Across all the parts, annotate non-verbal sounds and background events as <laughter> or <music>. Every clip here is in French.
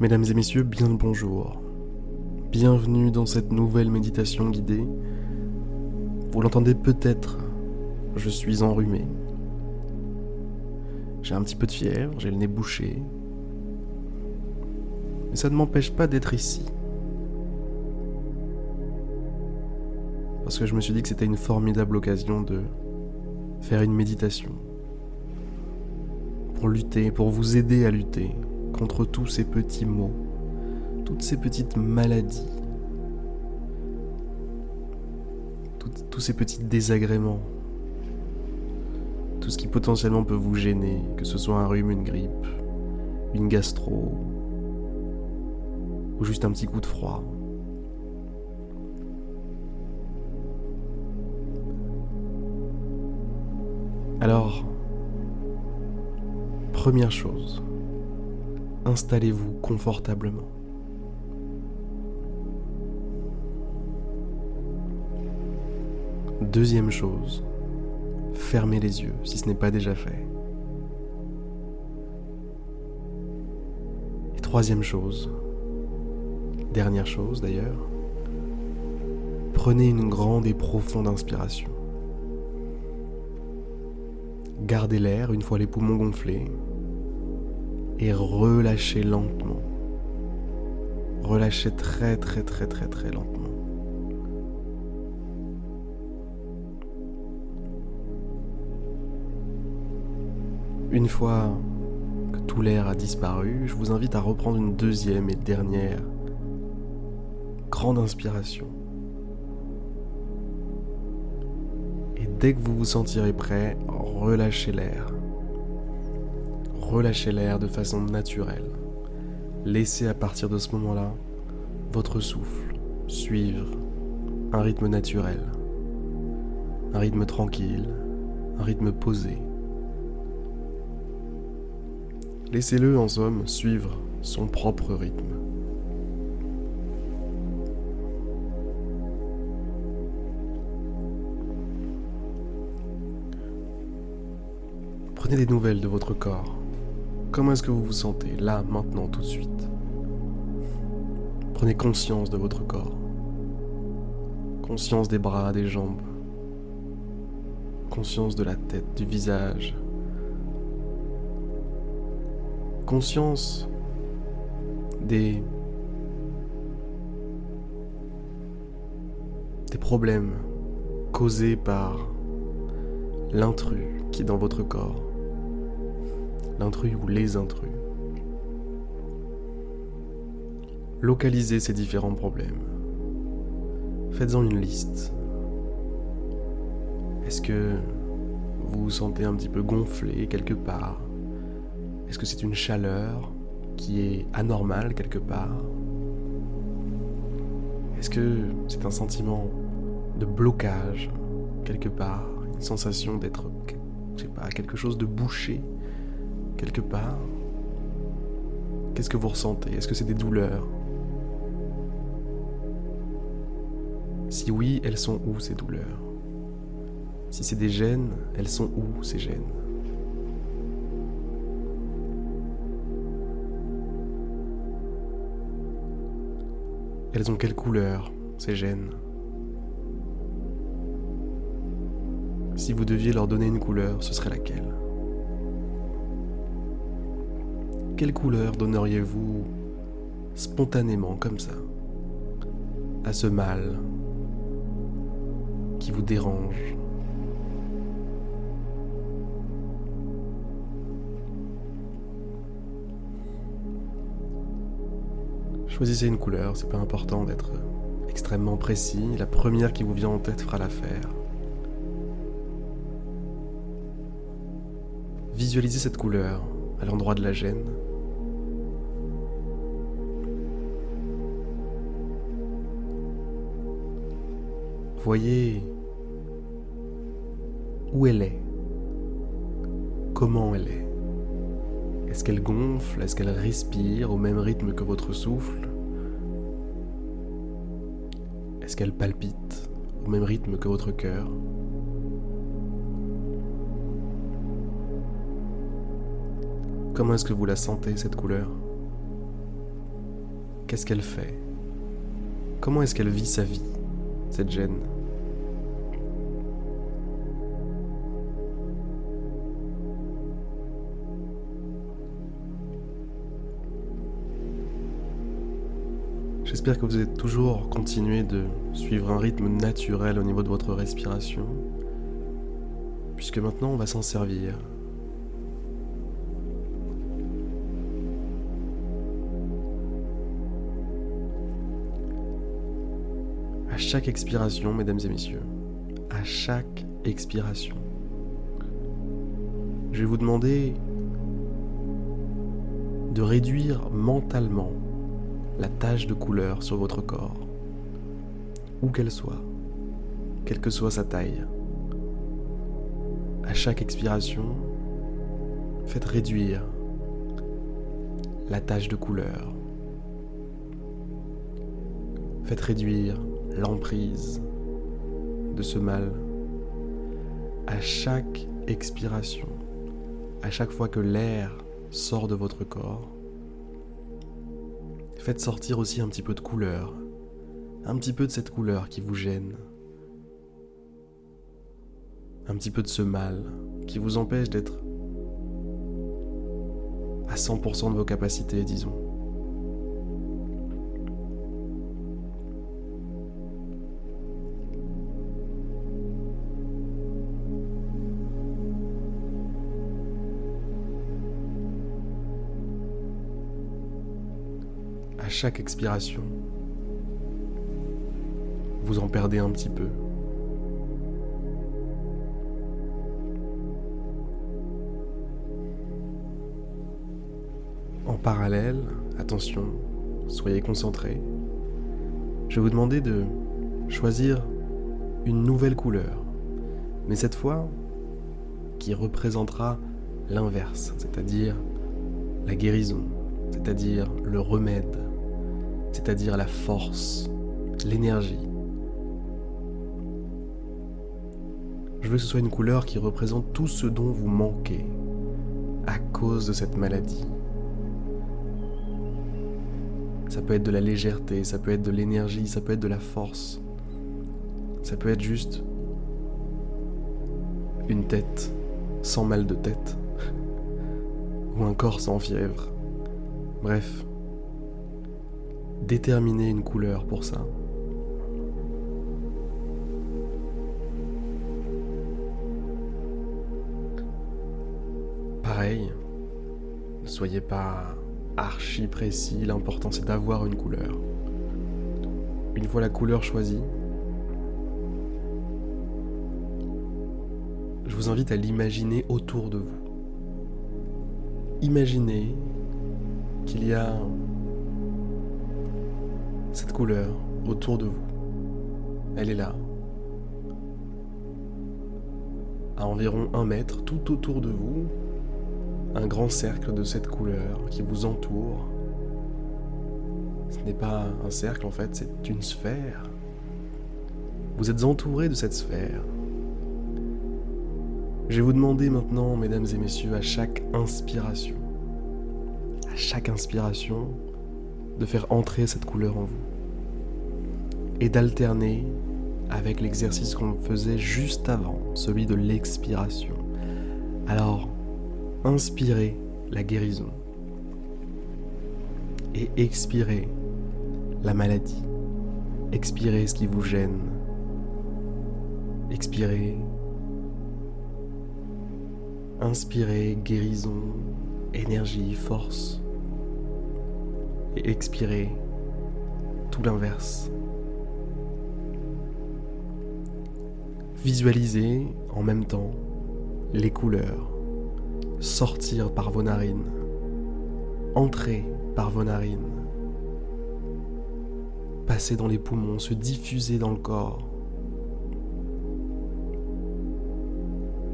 Mesdames et messieurs, bien le bonjour. Bienvenue dans cette nouvelle méditation guidée. Vous l'entendez peut-être, je suis enrhumé. J'ai un petit peu de fièvre, j'ai le nez bouché. Mais ça ne m'empêche pas d'être ici. Parce que je me suis dit que c'était une formidable occasion de faire une méditation. Pour lutter, pour vous aider à lutter contre tous ces petits maux, toutes ces petites maladies, tous ces petits désagréments, tout ce qui potentiellement peut vous gêner, que ce soit un rhume, une grippe, une gastro, ou juste un petit coup de froid. Alors, première chose, installez-vous confortablement. Deuxième chose, fermez les yeux si ce n'est pas déjà fait. Et troisième chose, dernière chose d'ailleurs, prenez une grande et profonde inspiration. Gardez l'air une fois les poumons gonflés et relâchez lentement. Relâchez très très très très très lentement. Une fois que tout l'air a disparu, je vous invite à reprendre une deuxième et dernière grande inspiration. Et dès que vous vous sentirez prêt, relâchez l'air relâchez l'air de façon naturelle. Laissez à partir de ce moment-là votre souffle suivre un rythme naturel, un rythme tranquille, un rythme posé. Laissez-le en somme suivre son propre rythme. Prenez des nouvelles de votre corps. Comment est-ce que vous vous sentez là, maintenant, tout de suite? Prenez conscience de votre corps. Conscience des bras, des jambes. Conscience de la tête, du visage. Conscience des des problèmes causés par l'intrus qui est dans votre corps l'intrus ou les intrus. Localisez ces différents problèmes. Faites-en une liste. Est-ce que vous vous sentez un petit peu gonflé quelque part? Est-ce que c'est une chaleur qui est anormale quelque part? Est-ce que c'est un sentiment de blocage quelque part? Une sensation d'être, je sais pas, quelque chose de bouché? Quelque part Qu'est-ce que vous ressentez? Est-ce que c'est des douleurs? Si oui, elles sont où ces douleurs? Si c'est des gènes, elles sont où ces gènes? Elles ont quelle couleur, ces gènes? Si vous deviez leur donner une couleur, ce serait laquelle? Quelle couleur donneriez-vous spontanément comme ça à ce mal qui vous dérange? Choisissez une couleur, c'est pas important d'être extrêmement précis, la première qui vous vient en tête fera l'affaire. Visualisez cette couleur à l'endroit de la gêne Voyez où elle est, comment elle est. Est-ce qu'elle gonfle Est-ce qu'elle respire au même rythme que votre souffle? Est-ce qu'elle palpite au même rythme que votre cœur? Comment est-ce que vous la sentez, cette couleur? Qu'est-ce qu'elle fait? Comment est-ce qu'elle vit sa vie, cette gêne? J'espère que vous avez toujours continué de suivre un rythme naturel au niveau de votre respiration, puisque maintenant on va s'en servir. À chaque expiration, mesdames et messieurs, à chaque expiration, je vais vous demander de réduire mentalement la tache de couleur sur votre corps, où qu'elle soit, quelle que soit sa taille. À chaque expiration, faites réduire la tache de couleur. Faites réduire l'emprise de ce mal à chaque expiration, à chaque fois que l'air sort de votre corps Faites sortir aussi un petit peu de couleur, un petit peu de cette couleur qui vous gêne, un petit peu de ce mal qui vous empêche d'être à 100% de vos capacités, disons. Chaque expiration, vous en perdez un petit peu. En parallèle, attention, soyez concentrés. Je vais vous demander de choisir une nouvelle couleur, mais cette fois qui représentera l'inverse, c'est-à-dire la guérison, c'est-à-dire le remède, c'est-à-dire la force, l'énergie. Je veux que ce soit une couleur qui représente tout ce dont vous manquez à cause de cette maladie. Ça peut être de la légèreté, ça peut être de l'énergie, ça peut être de la force. Ça peut être juste une tête sans mal de tête. <laughs> Ou un corps sans fièvre. Bref, déterminer une couleur pour ça. Pareil, ne soyez pas archi précis, l'important c'est d'avoir une couleur. Une fois la couleur choisie, je vous invite à l'imaginer autour de vous. Imaginez qu'il y a cette couleur autour de vous. Elle est là. À environ un mètre tout autour de vous, un grand cercle de cette couleur qui vous entoure. Ce n'est pas un cercle en fait, c'est une sphère. Vous êtes entouré de cette sphère. Je vais vous demander maintenant, mesdames et messieurs, à chaque inspiration, à chaque inspiration, de faire entrer cette couleur en vous et d'alterner avec l'exercice qu'on faisait juste avant, celui de l'expiration. Alors, inspirez la guérison et expirez la maladie. Expirez ce qui vous gêne. Expirez. Inspirez guérison, énergie, force. Et expirez tout l'inverse. Visualisez en même temps les couleurs sortir par vos narines, entrer par vos narines, passer dans les poumons, se diffuser dans le corps,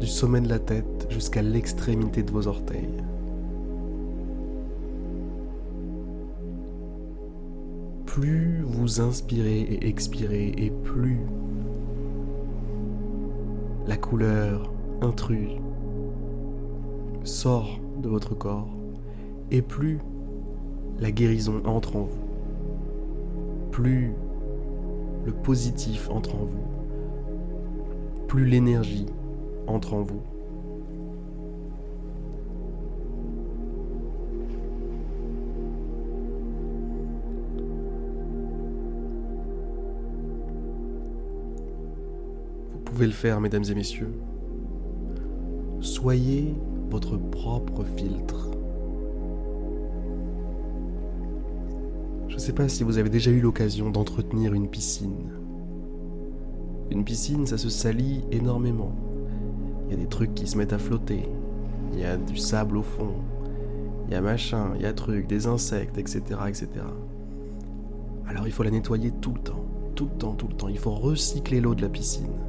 du sommet de la tête jusqu'à l'extrémité de vos orteils. Plus vous inspirez et expirez, et plus la couleur intruse sort de votre corps et plus la guérison entre en vous. plus le positif entre en vous, plus l'énergie entre en vous. Pouvez le faire, mesdames et messieurs. Soyez votre propre filtre. Je ne sais pas si vous avez déjà eu l'occasion d'entretenir une piscine. Une piscine, ça se salit énormément. Il y a des trucs qui se mettent à flotter. Il y a du sable au fond. Il y a machin, il y a trucs, des insectes, etc., etc. Alors il faut la nettoyer tout le temps, tout le temps, tout le temps. Il faut recycler l'eau de la piscine.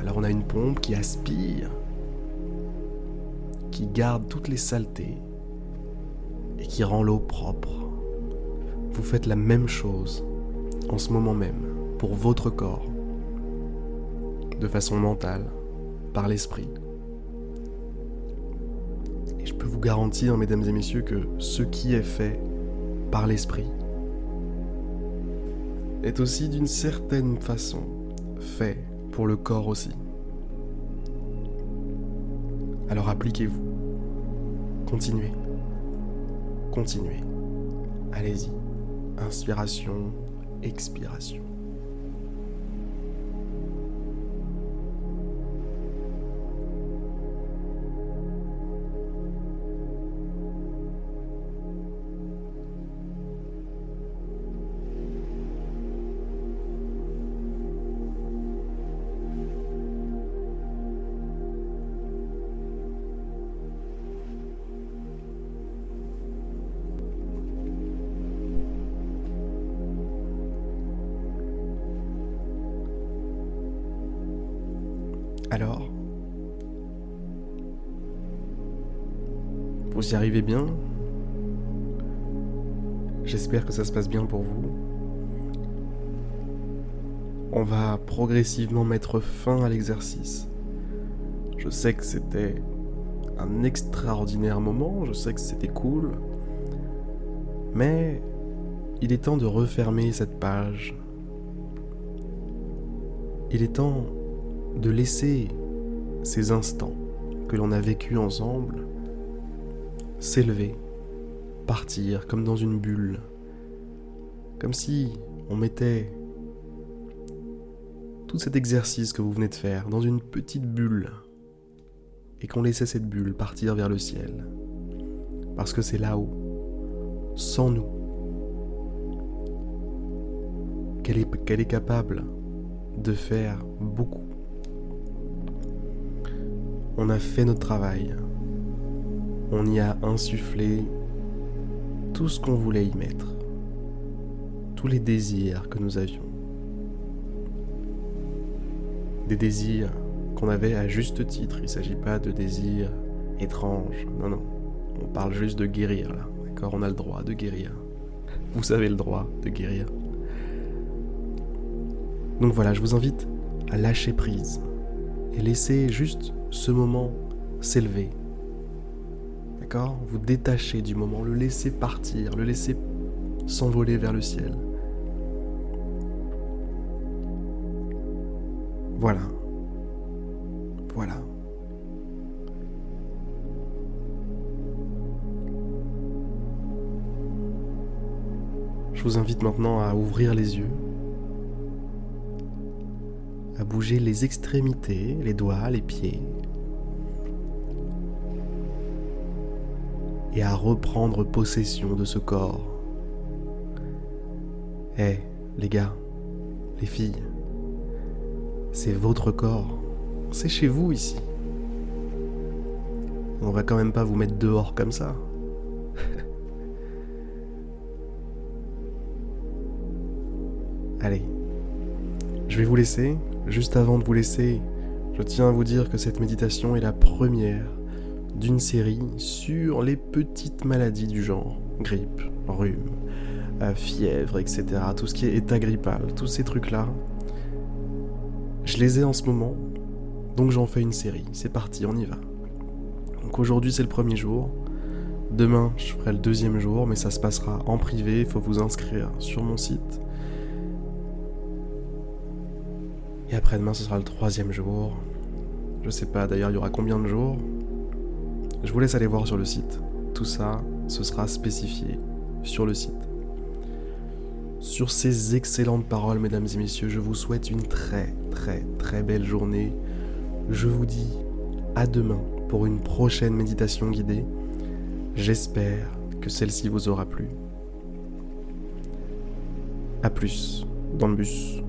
Alors on a une pompe qui aspire, qui garde toutes les saletés et qui rend l'eau propre. Vous faites la même chose en ce moment même pour votre corps, de façon mentale, par l'esprit. Et je peux vous garantir, mesdames et messieurs, que ce qui est fait par l'esprit est aussi d'une certaine façon fait le corps aussi. Alors appliquez-vous. Continuez. Continuez. Allez-y. Inspiration, expiration. Alors Vous y arrivez bien J'espère que ça se passe bien pour vous. On va progressivement mettre fin à l'exercice. Je sais que c'était un extraordinaire moment, je sais que c'était cool, mais il est temps de refermer cette page. Il est temps de laisser ces instants que l'on a vécus ensemble s'élever, partir comme dans une bulle, comme si on mettait tout cet exercice que vous venez de faire dans une petite bulle et qu'on laissait cette bulle partir vers le ciel. Parce que c'est là-haut, sans nous, qu'elle est, est capable de faire beaucoup on a fait notre travail. On y a insufflé tout ce qu'on voulait y mettre. Tous les désirs que nous avions. Des désirs qu'on avait à juste titre. Il ne s'agit pas de désirs étranges. Non, non. On parle juste de guérir là. D'accord? On a le droit de guérir. Vous avez le droit de guérir. Donc voilà, je vous invite à lâcher prise et laisser juste ce moment s'élever. D'accord? Vous détacher du moment, le laisser partir, le laisser s'envoler vers le ciel. Voilà. Voilà. Je vous invite maintenant à ouvrir les yeux à bouger les extrémités, les doigts, les pieds, et à reprendre possession de ce corps. Eh, les gars, les filles, c'est votre corps, c'est chez vous ici. On va quand même pas vous mettre dehors comme ça. <laughs> Allez, je vais vous laisser. Juste avant de vous laisser, je tiens à vous dire que cette méditation est la première d'une série sur les petites maladies du genre grippe, rhume, euh, fièvre, etc. Tout ce qui est état grippal, tous ces trucs-là. Je les ai en ce moment, donc j'en fais une série. C'est parti, on y va. Donc aujourd'hui c'est le premier jour. Demain, je ferai le deuxième jour, mais ça se passera en privé. Il faut vous inscrire sur mon site. Et après-demain, ce sera le troisième jour. Je sais pas d'ailleurs, il y aura combien de jours? Je vous laisse aller voir sur le site. Tout ça, ce sera spécifié sur le site. Sur ces excellentes paroles, mesdames et messieurs, je vous souhaite une très très très belle journée. Je vous dis à demain pour une prochaine méditation guidée. J'espère que celle-ci vous aura plu. A plus dans le bus.